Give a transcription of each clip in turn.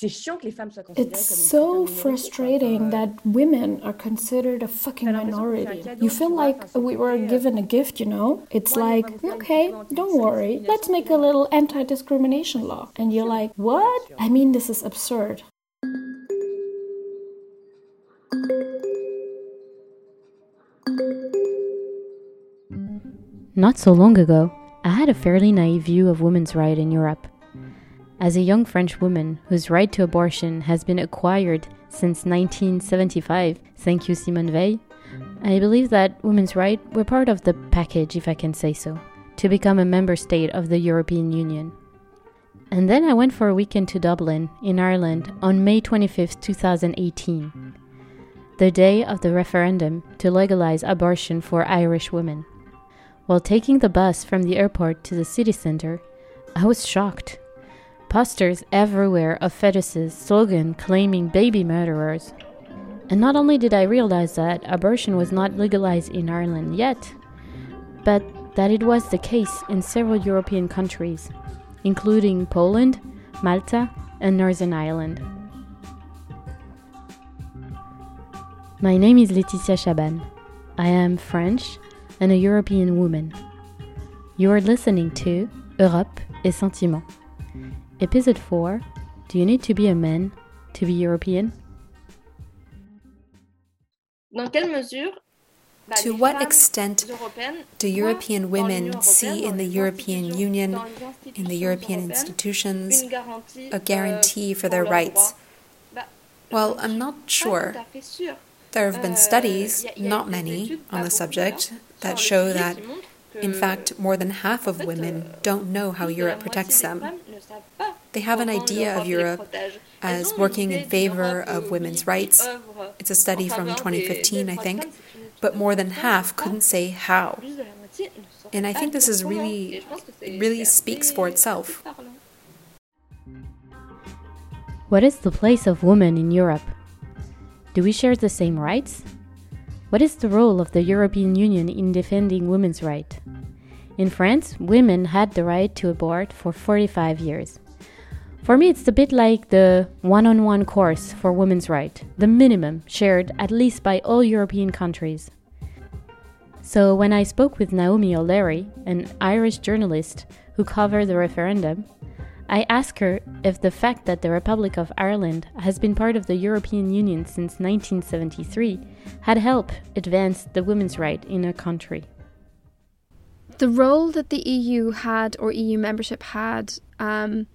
It's so frustrating that women are considered a fucking minority. You feel like we were given a gift, you know? It's like, okay, don't worry, let's make a little anti discrimination law. And you're like, what? I mean, this is absurd. Not so long ago, I had a fairly naive view of women's rights in Europe. As a young French woman whose right to abortion has been acquired since 1975, thank you Simone Veil, I believe that women's rights were part of the package, if I can say so, to become a member state of the European Union. And then I went for a weekend to Dublin, in Ireland, on May 25, 2018, the day of the referendum to legalize abortion for Irish women. While taking the bus from the airport to the city center, I was shocked posters everywhere of fetuses, slogan claiming baby murderers. And not only did I realize that abortion was not legalized in Ireland yet, but that it was the case in several European countries, including Poland, Malta, and Northern Ireland. My name is Laetitia Chaban. I am French and a European woman. You are listening to Europe et Sentiments. Episode 4 Do you need to be a man to be European? To what extent do European women see in the European Union, in the European institutions, a guarantee for their rights? Well, I'm not sure. There have been studies, not many, on the subject that show that, in fact, more than half of women don't know how Europe protects them. They have an idea of Europe as working in favor of women's rights. It's a study from 2015, I think, but more than half couldn't say how. And I think this is really, really speaks for itself. What is the place of women in Europe? Do we share the same rights? What is the role of the European Union in defending women's rights? In France, women had the right to abort for 45 years. For me, it's a bit like the one on one course for women's rights, the minimum shared at least by all European countries. So, when I spoke with Naomi O'Leary, an Irish journalist who covered the referendum, I asked her if the fact that the Republic of Ireland has been part of the European Union since 1973 had helped advance the women's right in her country. The role that the EU had, or EU membership had, um,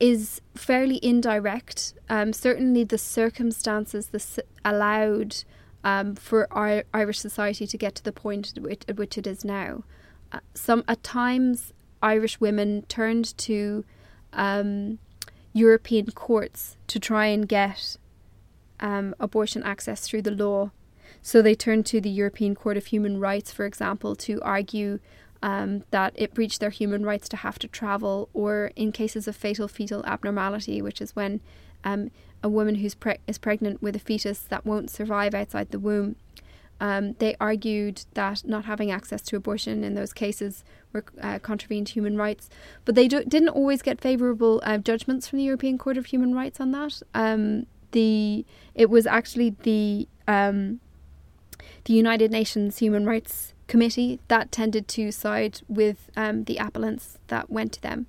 is fairly indirect. Um, certainly, the circumstances that allowed um, for our Irish society to get to the point at which, at which it is now. Uh, some at times, Irish women turned to um, European courts to try and get um, abortion access through the law. So they turned to the European Court of Human Rights, for example, to argue um, that it breached their human rights to have to travel, or in cases of fatal fetal abnormality, which is when um, a woman who's pre- is pregnant with a fetus that won't survive outside the womb. Um, they argued that not having access to abortion in those cases were uh, contravened human rights, but they do- didn't always get favourable uh, judgments from the European Court of Human Rights on that. Um, the it was actually the um, the United Nations Human Rights committee that tended to side with um, the appellants that went to them.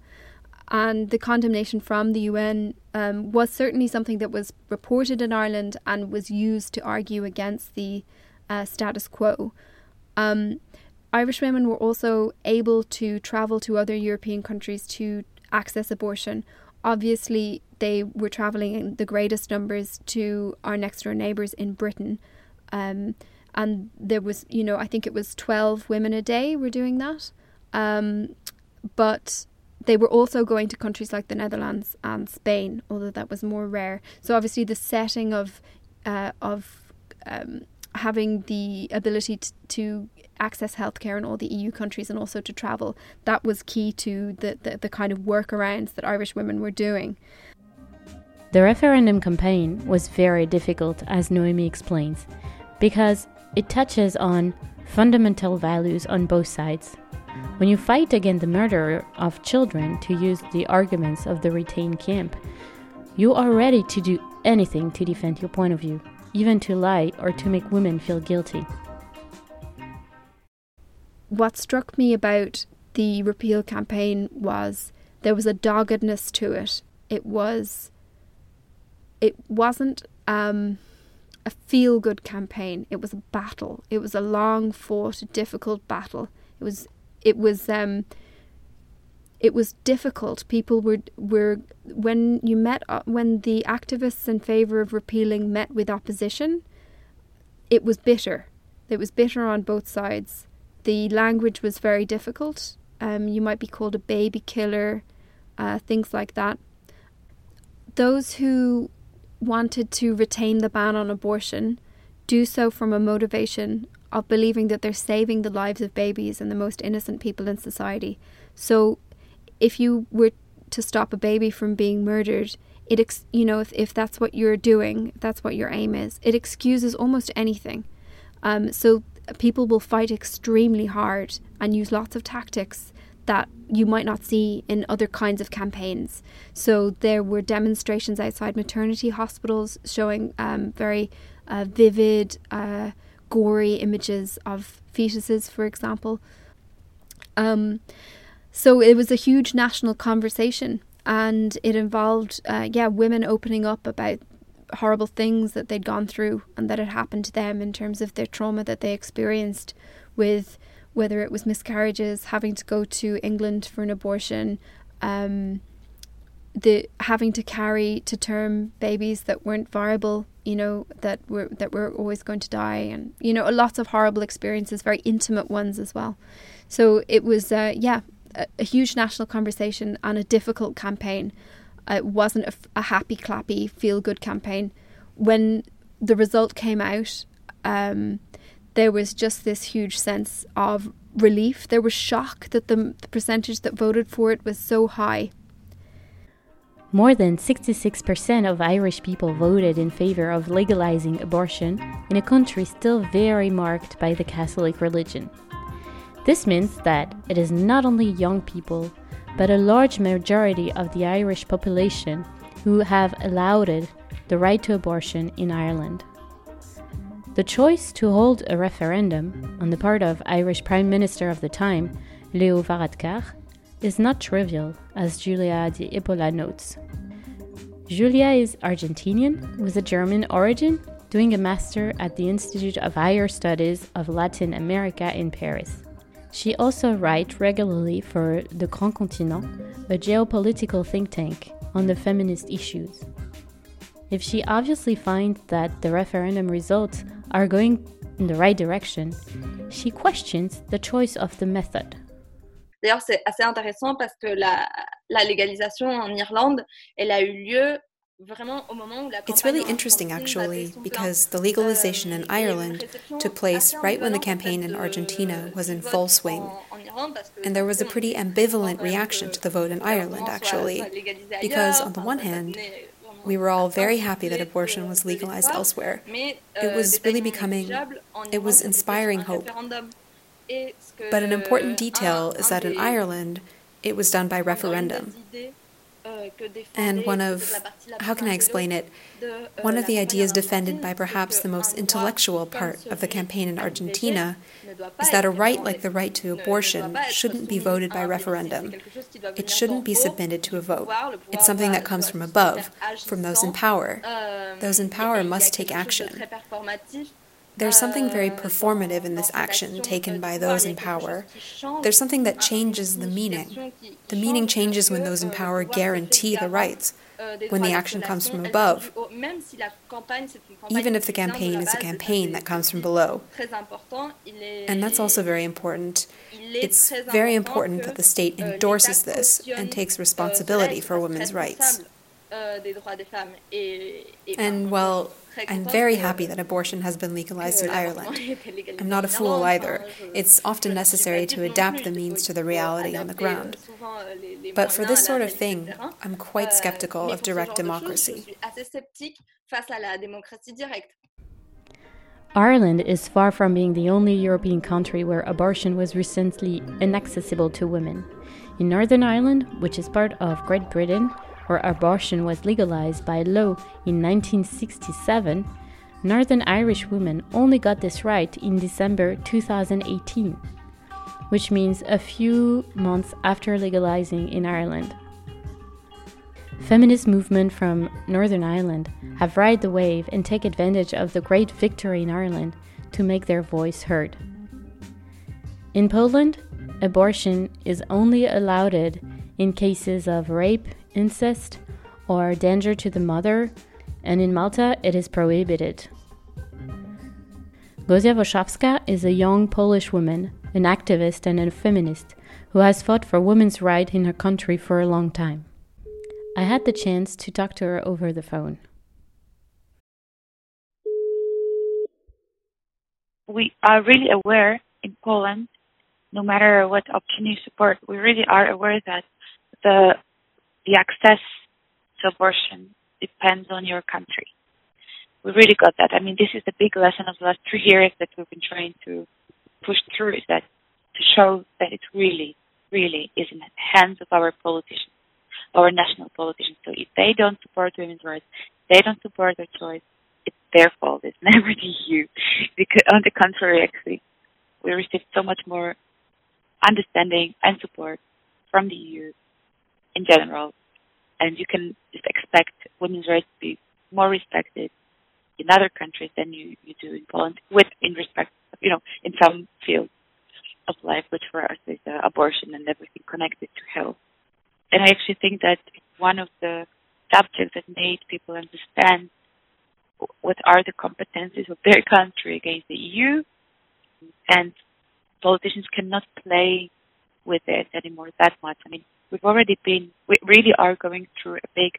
And the condemnation from the UN um, was certainly something that was reported in Ireland and was used to argue against the uh, status quo. Um, Irish women were also able to travel to other European countries to access abortion. Obviously, they were travelling in the greatest numbers to our next door neighbours in Britain. Um, and there was you know I think it was 12 women a day were doing that. Um, but they were also going to countries like the Netherlands and Spain although that was more rare. So obviously the setting of uh, of um, having the ability to, to access healthcare in all the EU countries and also to travel that was key to the, the, the kind of workarounds that Irish women were doing. The referendum campaign was very difficult, as Noemi explains, because it touches on fundamental values on both sides. When you fight against the murder of children, to use the arguments of the retained camp, You are ready to do anything to defend your point of view, even to lie or to make women feel guilty. What struck me about the repeal campaign was there was a doggedness to it. It was it wasn't um, a feel good campaign. It was a battle. It was a long fought, difficult battle. It was it was um, it was difficult. People were were when you met uh, when the activists in favor of repealing met with opposition. It was bitter. It was bitter on both sides. The language was very difficult. Um, you might be called a baby killer, uh, things like that. Those who wanted to retain the ban on abortion do so from a motivation of believing that they're saving the lives of babies and the most innocent people in society. So, if you were to stop a baby from being murdered, it ex- you know if, if that's what you're doing, that's what your aim is. It excuses almost anything. Um, so people will fight extremely hard and use lots of tactics that you might not see in other kinds of campaigns. So there were demonstrations outside maternity hospitals showing um, very uh, vivid, uh, gory images of fetuses, for example. Um, so it was a huge national conversation, and it involved, uh, yeah, women opening up about horrible things that they'd gone through and that had happened to them in terms of their trauma that they experienced with whether it was miscarriages, having to go to England for an abortion, um, the having to carry to term babies that weren't viable, you know, that were that were always going to die, and you know, lots of horrible experiences, very intimate ones as well. So it was, uh, yeah, a, a, huge national conversation and a difficult campaign. It wasn't a, a happy, clappy, feel good campaign. When the result came out, um, there was just this huge sense of relief. There was shock that the, the percentage that voted for it was so high. More than 66% of Irish people voted in favor of legalizing abortion in a country still very marked by the Catholic religion. This means that it is not only young people, but a large majority of the Irish population who have allowed the right to abortion in Ireland. The choice to hold a referendum on the part of Irish Prime Minister of the time, Leo Varadkar, is not trivial, as Julia de Ipola notes. Julia is Argentinian with a German origin, doing a master at the Institute of Higher Studies of Latin America in Paris. She also writes regularly for the Grand Continent, a geopolitical think tank on the feminist issues. If she obviously finds that the referendum results are going in the right direction, she questions the choice of the method. D'ailleurs, c'est assez intéressant parce que la, la légalisation en Irlande, elle a eu lieu It's really interesting, actually, because the legalization in Ireland took place right when the campaign in Argentina was in full swing. And there was a pretty ambivalent reaction to the vote in Ireland, actually, because on the one hand, we were all very happy that abortion was legalized elsewhere. It was really becoming, it was inspiring hope. But an important detail is that in Ireland, it was done by referendum. And one of, how can I explain it? One of the ideas defended by perhaps the most intellectual part of the campaign in Argentina is that a right like the right to abortion shouldn't be voted by referendum. It shouldn't be submitted to a vote. It's something that comes from above, from those in power. Those in power must take action. There's something very performative in this action taken by those in power. There's something that changes the meaning. The meaning changes when those in power guarantee the rights, when the action comes from above, even if the campaign is a campaign that comes from below. And that's also very important. It's very important that the state endorses this and takes responsibility for women's rights. And well, I'm very happy that abortion has been legalized in Ireland. I'm not a fool either. It's often necessary to adapt the means to the reality on the ground. But for this sort of thing, I'm quite skeptical of direct democracy. Ireland is far from being the only European country where abortion was recently inaccessible to women. In Northern Ireland, which is part of Great Britain, where abortion was legalized by law in 1967, Northern Irish women only got this right in December 2018, which means a few months after legalizing in Ireland. Feminist movement from Northern Ireland have ride the wave and take advantage of the great victory in Ireland to make their voice heard. In Poland, abortion is only allowed in cases of rape, incest, or danger to the mother, and in Malta it is prohibited. Gozia Woszawska is a young Polish woman, an activist and a feminist who has fought for women's rights in her country for a long time. I had the chance to talk to her over the phone. We are really aware in Poland no matter what option you support, we really are aware that the the access to abortion depends on your country. We really got that. I mean, this is the big lesson of the last three years that we've been trying to push through is that to show that it really, really is in the hands of our politicians, our national politicians. So if they don't support women's rights, they don't support their choice, it's their fault. It's never the EU. Because on the contrary, actually, we received so much more understanding and support from the EU in general. And you can just expect women's rights to be more respected in other countries than you, you do in Poland, with in respect, you know, in some fields of life, which for us is uh, abortion and everything connected to health. And I actually think that one of the subjects that made people understand what are the competencies of their country against the EU and politicians cannot play with it anymore that much. I mean, we've already been, we really are going through a big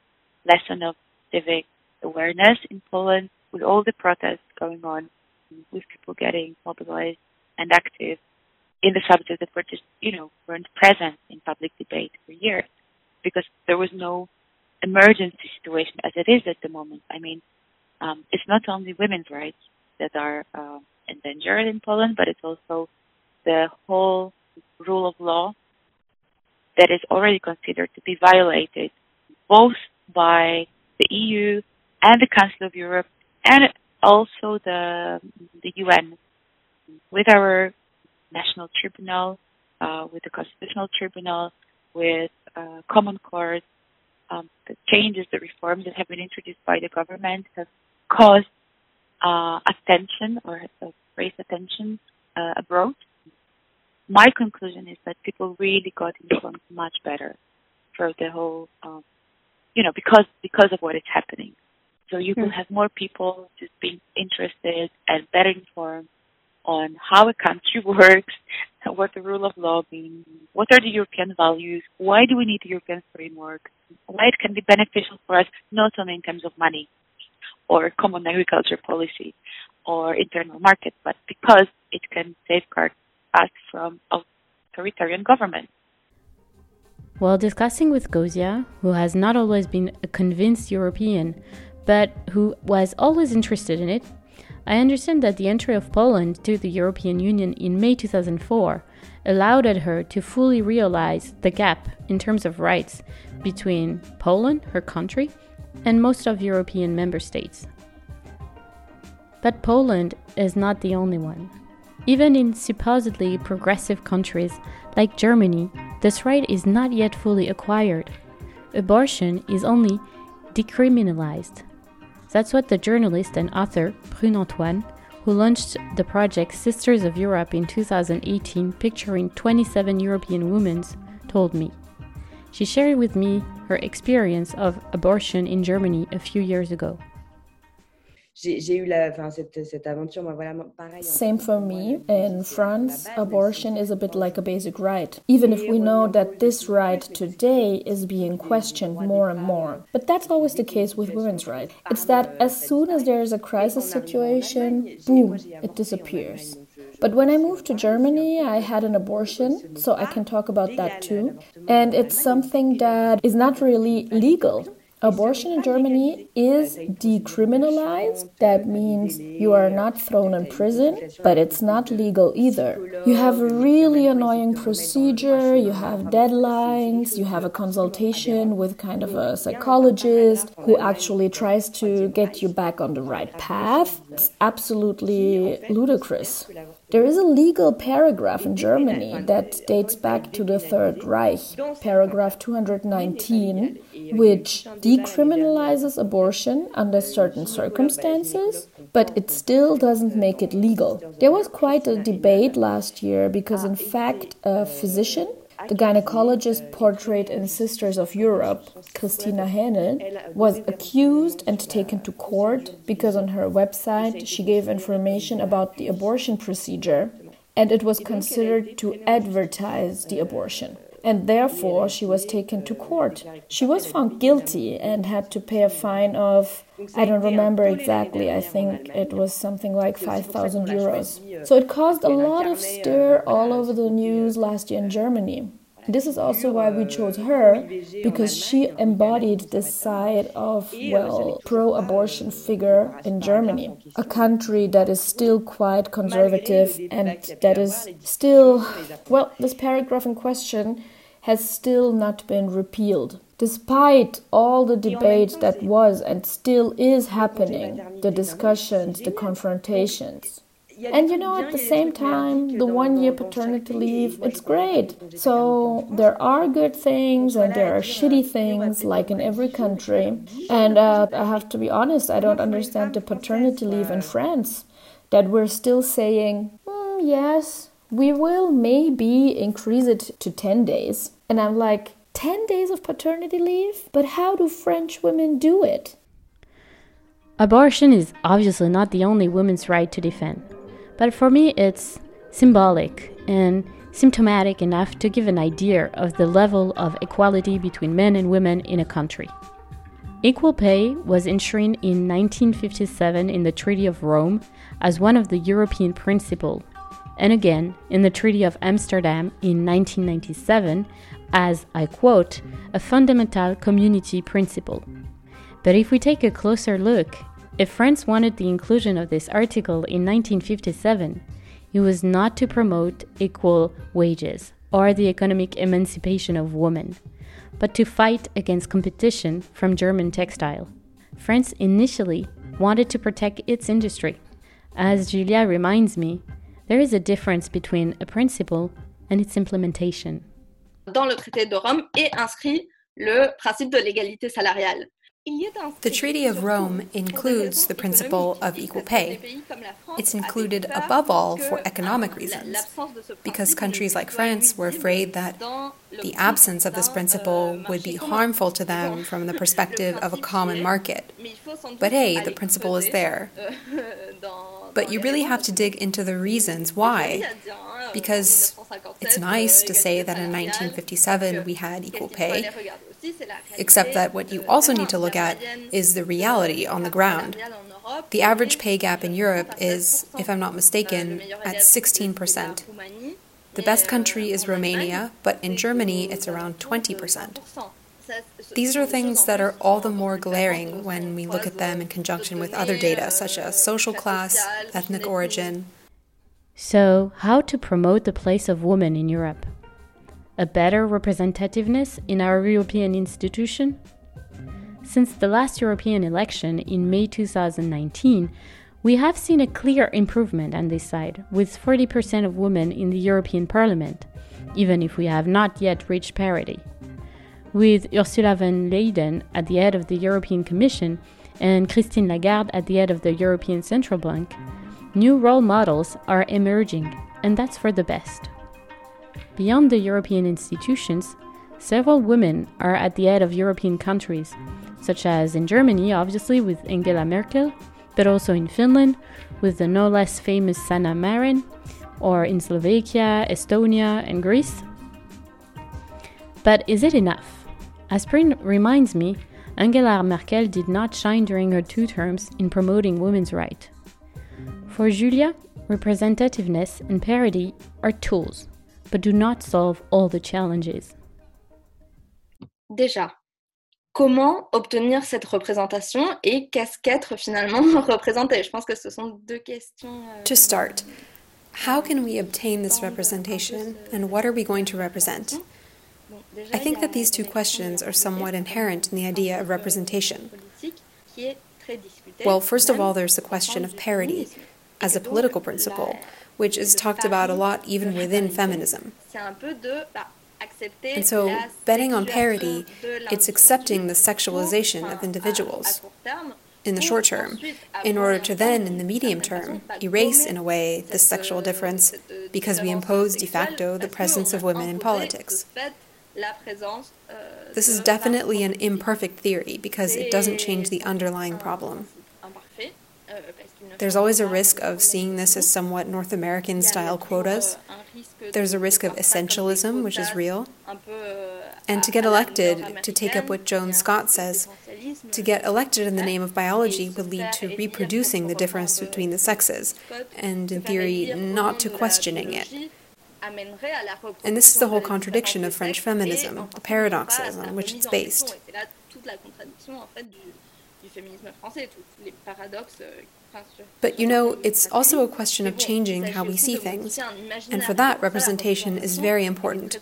lesson of civic awareness in Poland with all the protests going on, with people getting mobilized and active in the subject that were just, you know, weren't present in public debate for years because there was no emergency situation as it is at the moment. I mean, um, it's not only women's rights that are uh, endangered in Poland, but it's also the whole rule of law that is already considered to be violated both by the EU and the Council of Europe and also the the UN with our national tribunal, uh, with the constitutional tribunal, with uh, common court. Um, the changes, the reforms that have been introduced by the government have caused uh, attention or raised attention uh, abroad my conclusion is that people really got informed much better for the whole, um, you know, because because of what is happening. So you will hmm. have more people just being interested and better informed on how a country works, what the rule of law means, what are the European values, why do we need the European framework, why it can be beneficial for us, not only in terms of money or common agriculture policy or internal market, but because it can safeguard from authoritarian government. While discussing with Gozia, who has not always been a convinced European, but who was always interested in it, I understand that the entry of Poland to the European Union in May 2004 allowed her to fully realize the gap in terms of rights between Poland, her country, and most of European member states. But Poland is not the only one. Even in supposedly progressive countries like Germany, this right is not yet fully acquired. Abortion is only decriminalized. That's what the journalist and author Prune Antoine, who launched the project Sisters of Europe in 2018, picturing 27 European women, told me. She shared with me her experience of abortion in Germany a few years ago. J'ai eu la, cette, cette aventure, moi, voilà, pareil. Same for me. In France, abortion is a bit like a basic right, even if we know that this right today is being questioned more and more. But that's always the case with women's rights. It's that as soon as there is a crisis situation, boom, it disappears. But when I moved to Germany, I had an abortion, so I can talk about that too. And it's something that is not really legal Abortion in Germany is decriminalized. That means you are not thrown in prison, but it's not legal either. You have a really annoying procedure, you have deadlines, you have a consultation with kind of a psychologist who actually tries to get you back on the right path. It's absolutely ludicrous. There is a legal paragraph in Germany that dates back to the Third Reich, paragraph 219, which decriminalizes abortion under certain circumstances, but it still doesn't make it legal. There was quite a debate last year because, in fact, a physician the gynecologist portrayed in Sisters of Europe, Kristina Hänel, was accused and taken to court because on her website she gave information about the abortion procedure and it was considered to advertise the abortion. And therefore, she was taken to court. She was found guilty and had to pay a fine of, I don't remember exactly, I think it was something like 5,000 euros. So it caused a lot of stir all over the news last year in Germany. This is also why we chose her, because she embodied this side of, well, pro abortion figure in Germany, a country that is still quite conservative and that is still, well, this paragraph in question has still not been repealed. Despite all the debate that was and still is happening, the discussions, the confrontations. And you know, at the same time, the one year paternity leave, it's great. So there are good things and there are shitty things, like in every country. And uh, I have to be honest, I don't understand the paternity leave in France. That we're still saying, mm, yes, we will maybe increase it to 10 days. And I'm like, 10 days of paternity leave? But how do French women do it? Abortion is obviously not the only women's right to defend. But for me, it's symbolic and symptomatic enough to give an idea of the level of equality between men and women in a country. Equal pay was enshrined in 1957 in the Treaty of Rome as one of the European principles, and again in the Treaty of Amsterdam in 1997 as, I quote, a fundamental community principle. But if we take a closer look if France wanted the inclusion of this article in 1957, it was not to promote equal wages or the economic emancipation of women, but to fight against competition from German textile. France initially wanted to protect its industry. As Julia reminds me, there is a difference between a principle and its implementation. Dans le traité de Rome est inscrit le principe de l'égalité salariale. The Treaty of Rome includes the principle of equal pay. It's included above all for economic reasons, because countries like France were afraid that the absence of this principle would be harmful to them from the perspective of a common market. But hey, the principle is there. But you really have to dig into the reasons why. Because it's nice to say that in 1957 we had equal pay, Except that what you also need to look at is the reality on the ground. The average pay gap in Europe is, if I'm not mistaken, at 16%. The best country is Romania, but in Germany it's around 20%. These are things that are all the more glaring when we look at them in conjunction with other data such as social class, ethnic origin. So, how to promote the place of women in Europe? a better representativeness in our European institution? Since the last European election in May 2019, we have seen a clear improvement on this side, with 40% of women in the European Parliament, even if we have not yet reached parity. With Ursula von Leyen at the head of the European Commission and Christine Lagarde at the head of the European Central Bank, new role models are emerging, and that's for the best. Beyond the European institutions, several women are at the head of European countries, such as in Germany, obviously, with Angela Merkel, but also in Finland, with the no less famous Sanna Marin, or in Slovakia, Estonia, and Greece. But is it enough? As Prune reminds me, Angela Merkel did not shine during her two terms in promoting women's rights. For Julia, representativeness and parity are tools, but do not solve all the challenges. Déjà, comment obtenir cette représentation et qu'est-ce qu'être finalement représenté Je pense que ce sont deux questions. Euh, to start, how can we obtain this representation and what are we going to represent? Mm-hmm. I think that these two questions are somewhat inherent in the idea of representation. Well, first of all, there's the question of parity as a political principle, which is talked about a lot even within feminism. And so, betting on parity, it's accepting the sexualization of individuals in the short term, in order to then, in the medium term, erase in a way this sexual difference because we impose de facto the presence of women in politics. This is definitely an imperfect theory because it doesn't change the underlying problem. There's always a risk of seeing this as somewhat North American style quotas. There's a risk of essentialism, which is real. And to get elected, to take up what Joan Scott says, to get elected in the name of biology would lead to reproducing the difference between the sexes, and in theory, not to questioning it. And this is the whole contradiction of French feminism, the paradoxes on which it's based. But you know, it's also a question of changing how we see things. And for that, representation is very important,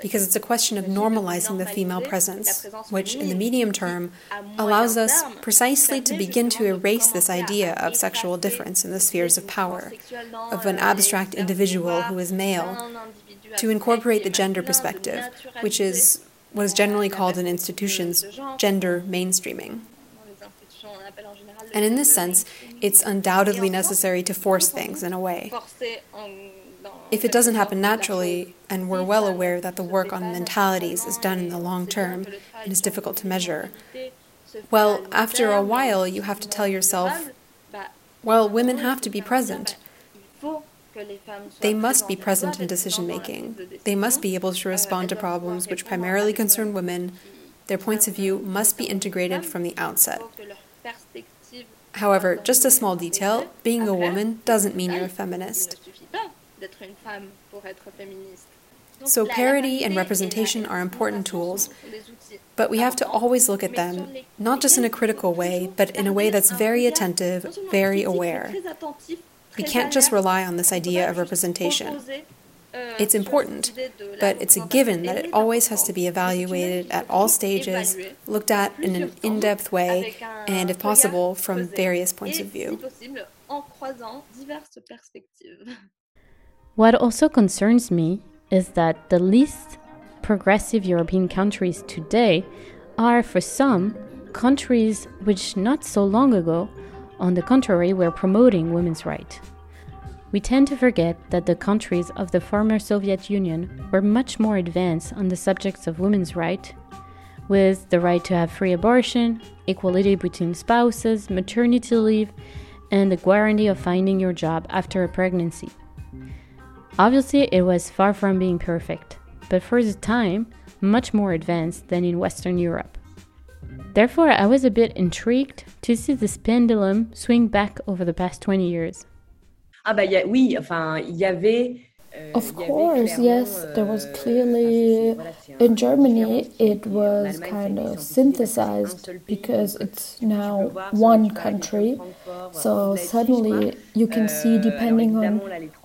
because it's a question of normalizing the female presence, which in the medium term allows us precisely to begin to erase this idea of sexual difference in the spheres of power, of an abstract individual who is male, to incorporate the gender perspective, which is what is generally called in institutions gender mainstreaming. And in this sense, it's undoubtedly necessary to force things in a way. If it doesn't happen naturally, and we're well aware that the work on mentalities is done in the long term and is difficult to measure, well, after a while, you have to tell yourself, well, women have to be present. They must be present in decision making. They must be able to respond to problems which primarily concern women. Their points of view must be integrated from the outset. However, just a small detail being a woman doesn't mean you're a feminist. So, parity and representation are important tools, but we have to always look at them, not just in a critical way, but in a way that's very attentive, very aware. We can't just rely on this idea of representation. It's important, but it's a given that it always has to be evaluated at all stages, looked at in an in depth way, and if possible, from various points of view. What also concerns me is that the least progressive European countries today are, for some, countries which not so long ago, on the contrary, were promoting women's rights. We tend to forget that the countries of the former Soviet Union were much more advanced on the subjects of women's rights, with the right to have free abortion, equality between spouses, maternity leave, and the guarantee of finding your job after a pregnancy. Obviously, it was far from being perfect, but for the time, much more advanced than in Western Europe. Therefore, I was a bit intrigued to see this pendulum swing back over the past 20 years. Ah bah y a, oui, enfin il y avait uh, of course, yes, there was euh, clearly in Germany it was kind of synthesized because it's now one country. So suddenly you can see, euh, depending on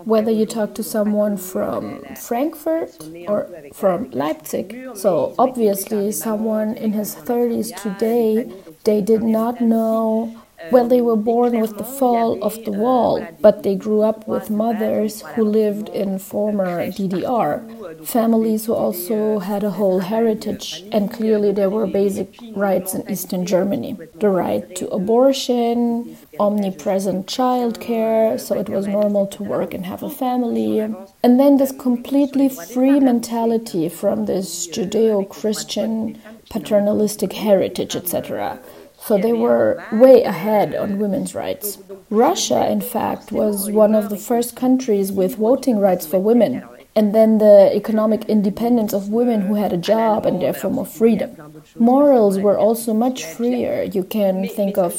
whether you talk to someone from Frankfurt or from Leipzig. So obviously, someone in his 30s today, they did not know well, they were born with the fall of the wall, but they grew up with mothers who lived in former DDR, families who also had a whole heritage, and clearly there were basic rights in Eastern Germany the right to abortion, omnipresent childcare, so it was normal to work and have a family. And then this completely free mentality from this Judeo Christian paternalistic heritage, etc. So they were way ahead on women's rights. Russia, in fact, was one of the first countries with voting rights for women. And then the economic independence of women who had a job and therefore more freedom. Morals were also much freer. You can think of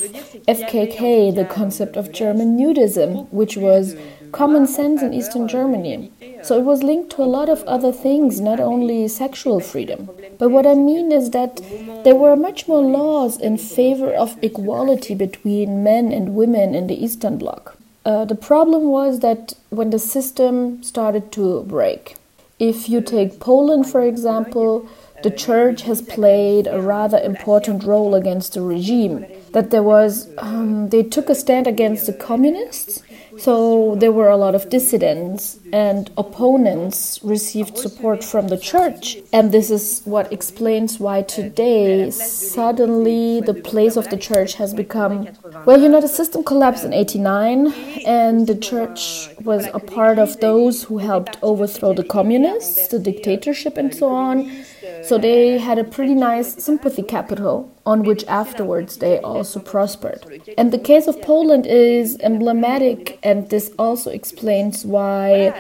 FKK, the concept of German nudism, which was common sense in Eastern Germany. So it was linked to a lot of other things, not only sexual freedom. But what I mean is that there were much more laws in favor of equality between men and women in the Eastern Bloc. Uh, the problem was that when the system started to break, if you take Poland, for example, the church has played a rather important role against the regime. That there was, um, they took a stand against the communists so there were a lot of dissidents and opponents received support from the church. And this is what explains why today suddenly the place of the church has become well, you know, the system collapsed in 89 and the church was a part of those who helped overthrow the communists, the dictatorship and so on. So they had a pretty nice sympathy capital on which afterwards they also prospered. And the case of Poland is emblematic, and this also explains why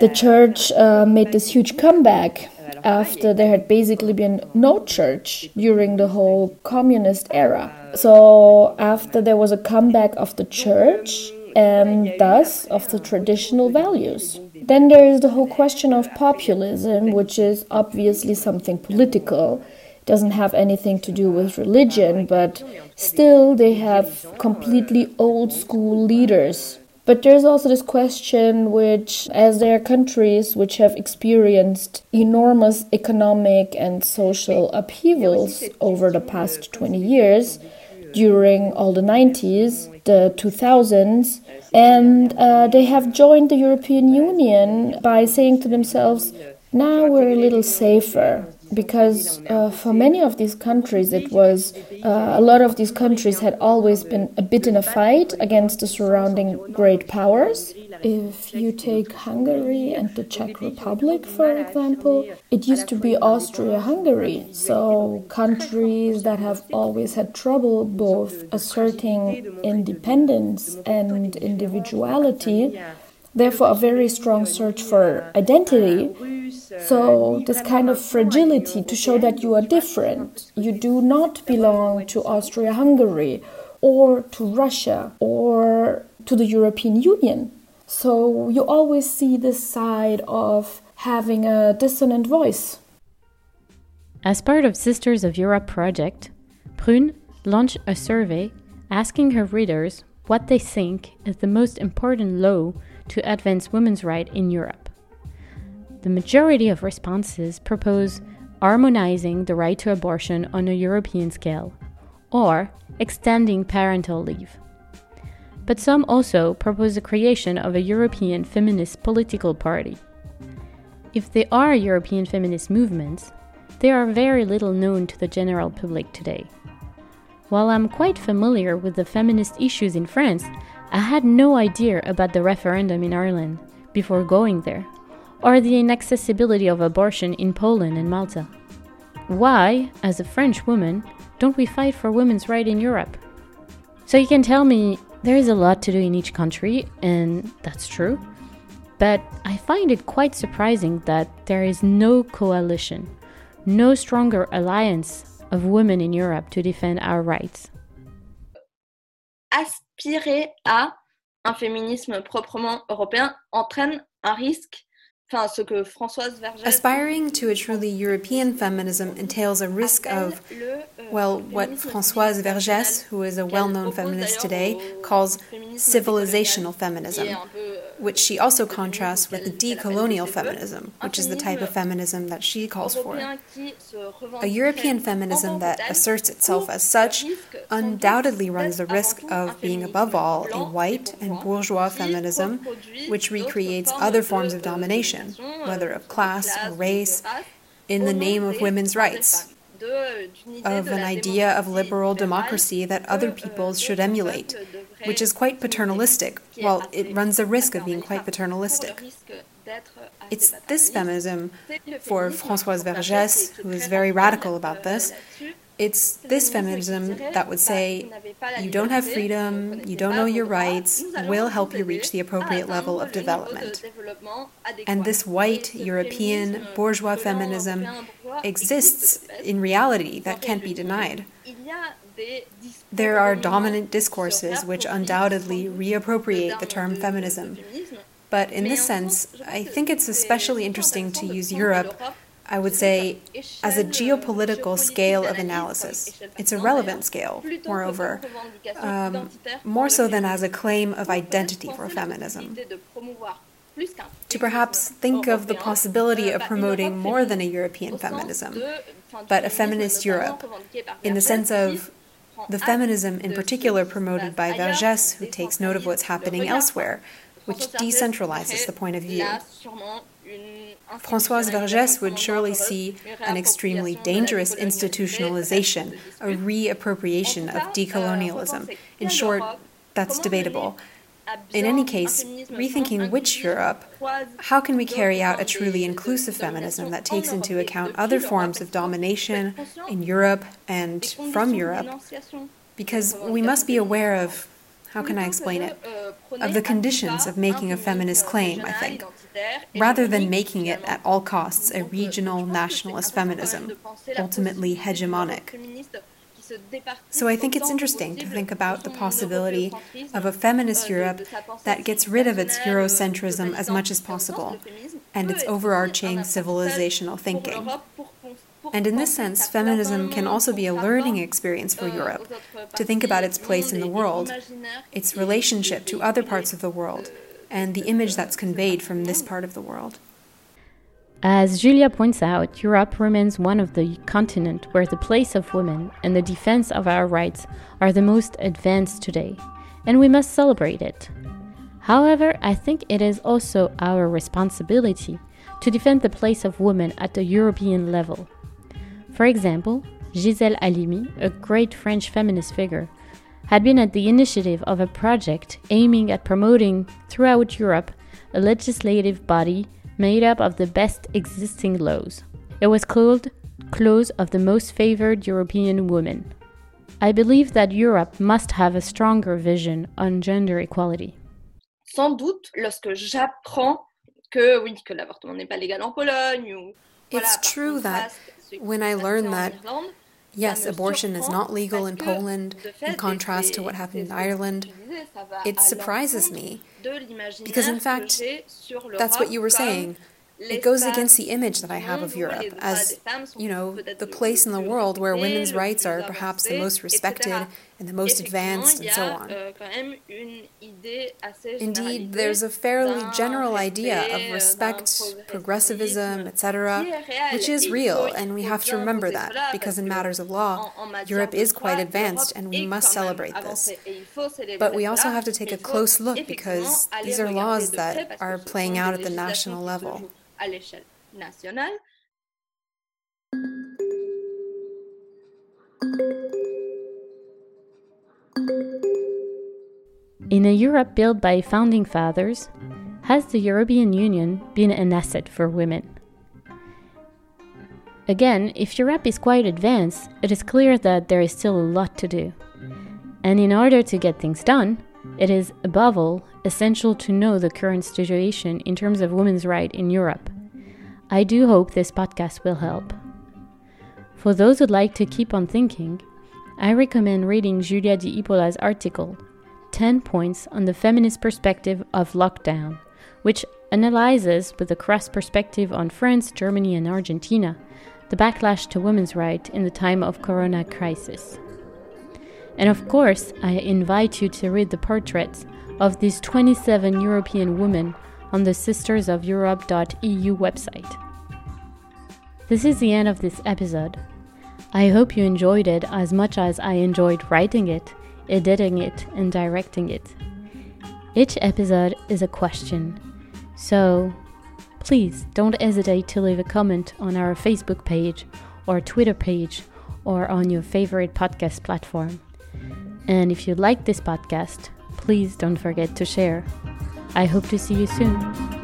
the church uh, made this huge comeback after there had basically been no church during the whole communist era. So, after there was a comeback of the church, and thus of the traditional values. Then there is the whole question of populism, which is obviously something political. Doesn't have anything to do with religion, but still they have completely old school leaders. But there's also this question which, as there are countries which have experienced enormous economic and social upheavals over the past 20 years, during all the 90s, the 2000s, and uh, they have joined the European Union by saying to themselves, now we're a little safer because uh, for many of these countries it was uh, a lot of these countries had always been a bit in a fight against the surrounding great powers. If you take hungary and the czech republic for example it used to be austria-hungary. So countries that have always had trouble both asserting independence and individuality therefore a very strong search for identity so, this kind of fragility to show that you are different, you do not belong to Austria Hungary or to Russia or to the European Union. So, you always see this side of having a dissonant voice. As part of Sisters of Europe project, Prune launched a survey asking her readers what they think is the most important law to advance women's rights in Europe the majority of responses propose harmonizing the right to abortion on a European scale or extending parental leave. But some also propose the creation of a European feminist political party. If there are European feminist movements, they are very little known to the general public today. While I'm quite familiar with the feminist issues in France, I had no idea about the referendum in Ireland before going there or the inaccessibility of abortion in Poland and Malta. Why, as a French woman, don't we fight for women's rights in Europe? So you can tell me there is a lot to do in each country, and that's true. But I find it quite surprising that there is no coalition, no stronger alliance of women in Europe to defend our rights. Aspirer à un féminisme proprement européen entraîne un risque Aspiring to a truly European feminism entails a risk of, euh, well, what Françoise Vergès, who is a well known feminist today, calls civilizational feminism, which she also contrasts with decolonial feminism, which is the type of feminism that she calls for. A European feminism that asserts itself as such undoubtedly runs the risk of being, above all, a white and bourgeois feminism which recreates other forms of domination, whether of class or race, in the name of women's rights of an idea of liberal democracy that other peoples should emulate, which is quite paternalistic. Well, it runs the risk of being quite paternalistic. It's this feminism, for Françoise Vergès, who is very radical about this, it's this feminism that would say, you don't have freedom, you don't know your rights, will help you reach the appropriate level of development. And this white, European, bourgeois feminism exists in reality that can't be denied. There are dominant discourses which undoubtedly reappropriate the term feminism, But in this sense, I think it's especially interesting to use Europe, I would say, as a geopolitical scale of analysis. It's a relevant scale, moreover, um, more so than as a claim of identity for feminism. To perhaps think of the possibility of promoting more than a European feminism, but a feminist Europe, in the sense of the feminism in particular promoted by Vergès, who takes note of what's happening elsewhere, which decentralizes the point of view. Françoise Vergès would surely see an extremely dangerous institutionalization, a reappropriation of decolonialism. In short, that's debatable. In any case, rethinking which Europe, how can we carry out a truly inclusive feminism that takes into account other forms of domination in Europe and from Europe? Because we must be aware of, how can I explain it, of the conditions of making a feminist claim, I think, rather than making it at all costs a regional nationalist feminism, ultimately hegemonic. So I think it's interesting to think about the possibility of a feminist Europe that gets rid of its Eurocentrism as much as possible and its overarching civilizational thinking. And in this sense, feminism can also be a learning experience for Europe to think about its place in the world, its relationship to other parts of the world, and the image that's conveyed from this part of the world. As Julia points out, Europe remains one of the continents where the place of women and the defense of our rights are the most advanced today, and we must celebrate it. However, I think it is also our responsibility to defend the place of women at the European level. For example, Gisèle Halimi, a great French feminist figure, had been at the initiative of a project aiming at promoting throughout Europe a legislative body made up of the best existing laws. It was called Clause of the Most Favored European Women. I believe that Europe must have a stronger vision on gender equality. Sans doute, lorsque j'apprends que oui, que l'avortement n'est pas légal en Pologne ou It's true that when I learn that yes, abortion is not legal in Poland in contrast to what happened in Ireland, it surprises me because, in fact, that's what you were saying. It goes against the image that I have of Europe as, you know, the place in the world where women's rights are perhaps the most respected and the most advanced and so on. Indeed, there's a fairly general idea of respect, progressivism, etc., which is real, and we have to remember that, because in matters of law, Europe is quite advanced, and we must celebrate this. But we also have to take a close look, because these are laws that are playing out at the national level. In a Europe built by founding fathers, has the European Union been an asset for women? Again, if Europe is quite advanced, it is clear that there is still a lot to do. And in order to get things done, it is, above all, essential to know the current situation in terms of women's rights in Europe. I do hope this podcast will help. For those who'd like to keep on thinking, I recommend reading Julia Di Ippola's article, 10 Points on the Feminist Perspective of Lockdown, which analyzes, with a cross perspective on France, Germany, and Argentina, the backlash to women's rights in the time of corona crisis. And of course, I invite you to read the portraits of these 27 European women on the sistersofeurope.eu website. This is the end of this episode. I hope you enjoyed it as much as I enjoyed writing it, editing it, and directing it. Each episode is a question, so please don't hesitate to leave a comment on our Facebook page or Twitter page or on your favorite podcast platform. And if you like this podcast, please don't forget to share. I hope to see you soon.